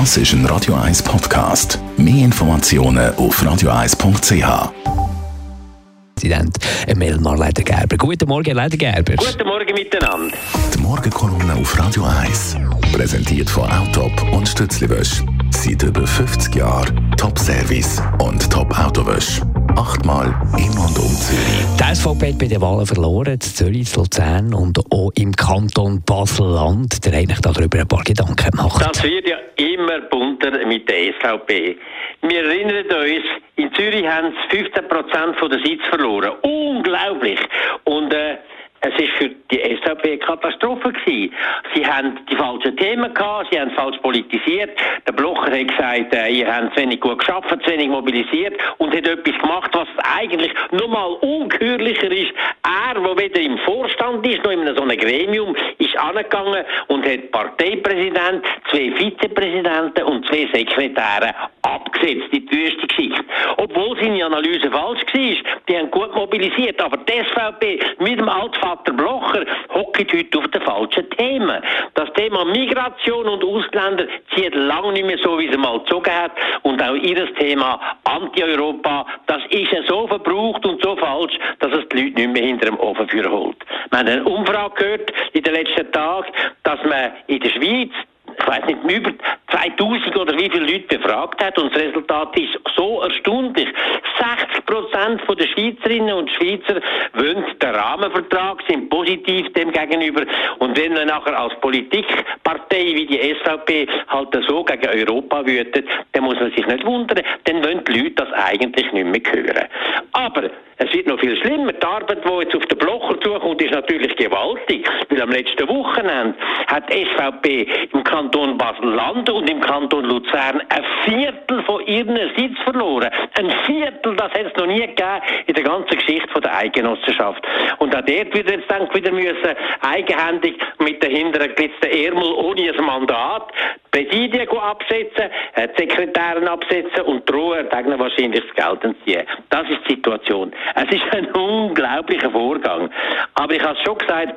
Das ist ein Radio 1 Podcast. Mehr Informationen auf radio1.ch. Präsident Emil Marleiter Gerber. Guten Morgen, Leiter Gerber. Guten Morgen miteinander. Die Morgenkolumne auf Radio 1. Präsentiert von Autop und Stützliwösch. Seit über 50 Jahren Top-Service und Top-Autowösch. Achtmal SVP hat bei den Wahlen verloren, in Zürich, in Luzern und auch im Kanton Basel-Land. Der hat darüber ein paar Gedanken gemacht. Das wird ja immer bunter mit der SVP. Wir erinnern uns, in Zürich haben sie 15 Prozent der Sitz verloren. Unglaublich. Und äh, es ist für die SVP eine Katastrophe gewesen. Sie haben die falschen Themen gehabt, sie haben falsch politisiert. Der Blocher hat gesagt, äh, ihr habt zu wenig gut geschafft, zu wenig mobilisiert und hat etwas gemacht, was eigentlich nur mal ungeheuerlicher ist. Er, der weder im Vorstand ist, noch in so einem Gremium, ist angegangen und hat Parteipräsident, zwei Vizepräsidenten und zwei Sekretäre abgesetzt, in die Wüste geschickt. Seine Analyse falsch war. Die haben gut mobilisiert, aber die SVP mit dem Altfall Vater Blocher hockt heute auf den falschen Themen. Das Thema Migration und Ausländer zieht lange nicht mehr so, wie es mal gezogen hat. Und auch ihr Thema Anti-Europa, das ist ja so verbraucht und so falsch, dass es die Leute nicht mehr hinter dem Ofen führen holt. Wir haben eine Umfrage gehört in den letzten Tagen, dass man in der Schweiz ich weiß nicht, über 2000 oder wie viele Leute befragt hat und das Resultat ist so erstaunlich. 60 Prozent der Schweizerinnen und Schweizer wollen den Rahmenvertrag, sind positiv dem gegenüber und wenn man nachher als Politikpartei wie die SVP halt so gegen Europa wütet, muss man sich nicht wundern, dann wollen die Leute das eigentlich nicht mehr hören. Aber es wird noch viel schlimmer. Die Arbeit, die jetzt auf den Blocher zukommt, ist natürlich gewaltig, weil am letzten Wochenende hat die SVP im Kanton Basel-Land und im Kanton Luzern ein Viertel von ihren Sitz verloren. Ein Viertel, das hat es noch nie gegeben in der ganzen Geschichte der Eidgenossenschaft. Und auch dort wird jetzt dann wieder müssen, eigenhändig mit den hinteren geglitzten Ärmel ohne ein Mandat Präsidien absetzen, äh, die Sekretäre absetzen und drohen, denen wahrscheinlich das Geld entziehen. Das ist die Situation. Es ist ein unglaublicher Vorgang. Aber ich habe es schon gesagt,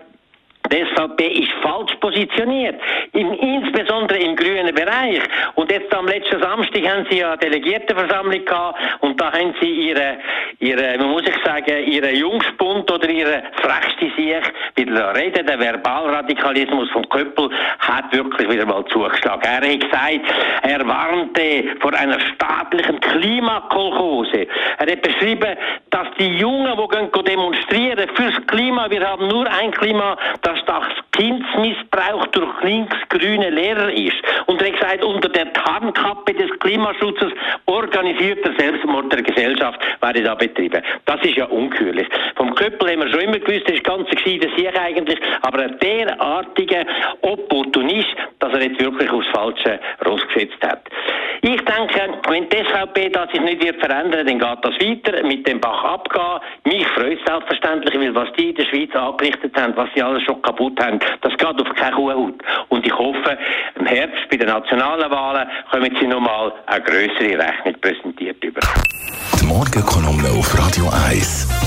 die SVP ist falsch positioniert, in, insbesondere im grünen Bereich. Und jetzt am letzten Samstag haben sie ja eine Delegiertenversammlung gehabt und da haben sie ihre, ihre man muss ich sagen, ihre Jungspund oder ihre frechste Sicht wieder reden. Der Verbalradikalismus von Köppel hat wirklich wieder mal zugeschlagen. Er hat gesagt, er warnte vor einer staatlichen Klimakolchose. Er hat beschrieben, dass die Jungen, die demonstrieren fürs Klima, wir haben nur ein Klima, das das Kindsmissbrauch durch linksgrüne Lehrer ist. Und er hat gesagt, unter der Tarnkappe des Klimaschutzes organisierter Selbstmord der Gesellschaft werde da betrieben. Das ist ja ungeheuerlich. Vom Köppel haben wir schon immer gewusst, das ist ganz gescheiter Sieg eigentlich, aber ein derartiger Opportunist, er jetzt wirklich aufs falsche Ross gesetzt hat. Ich denke, wenn die SVP das sich nicht wird verändern, dann geht das weiter, mit dem Bach abgehen. Mich freut es selbstverständlich, weil was die in der Schweiz angerichtet haben, was sie alles schon kaputt haben, das geht auf keine Kuhhaut. Und ich hoffe, im Herbst bei den nationalen Wahlen kommen sie nochmal eine größere Rechnung präsentiert über. Die Morgenkolumne auf Radio 1.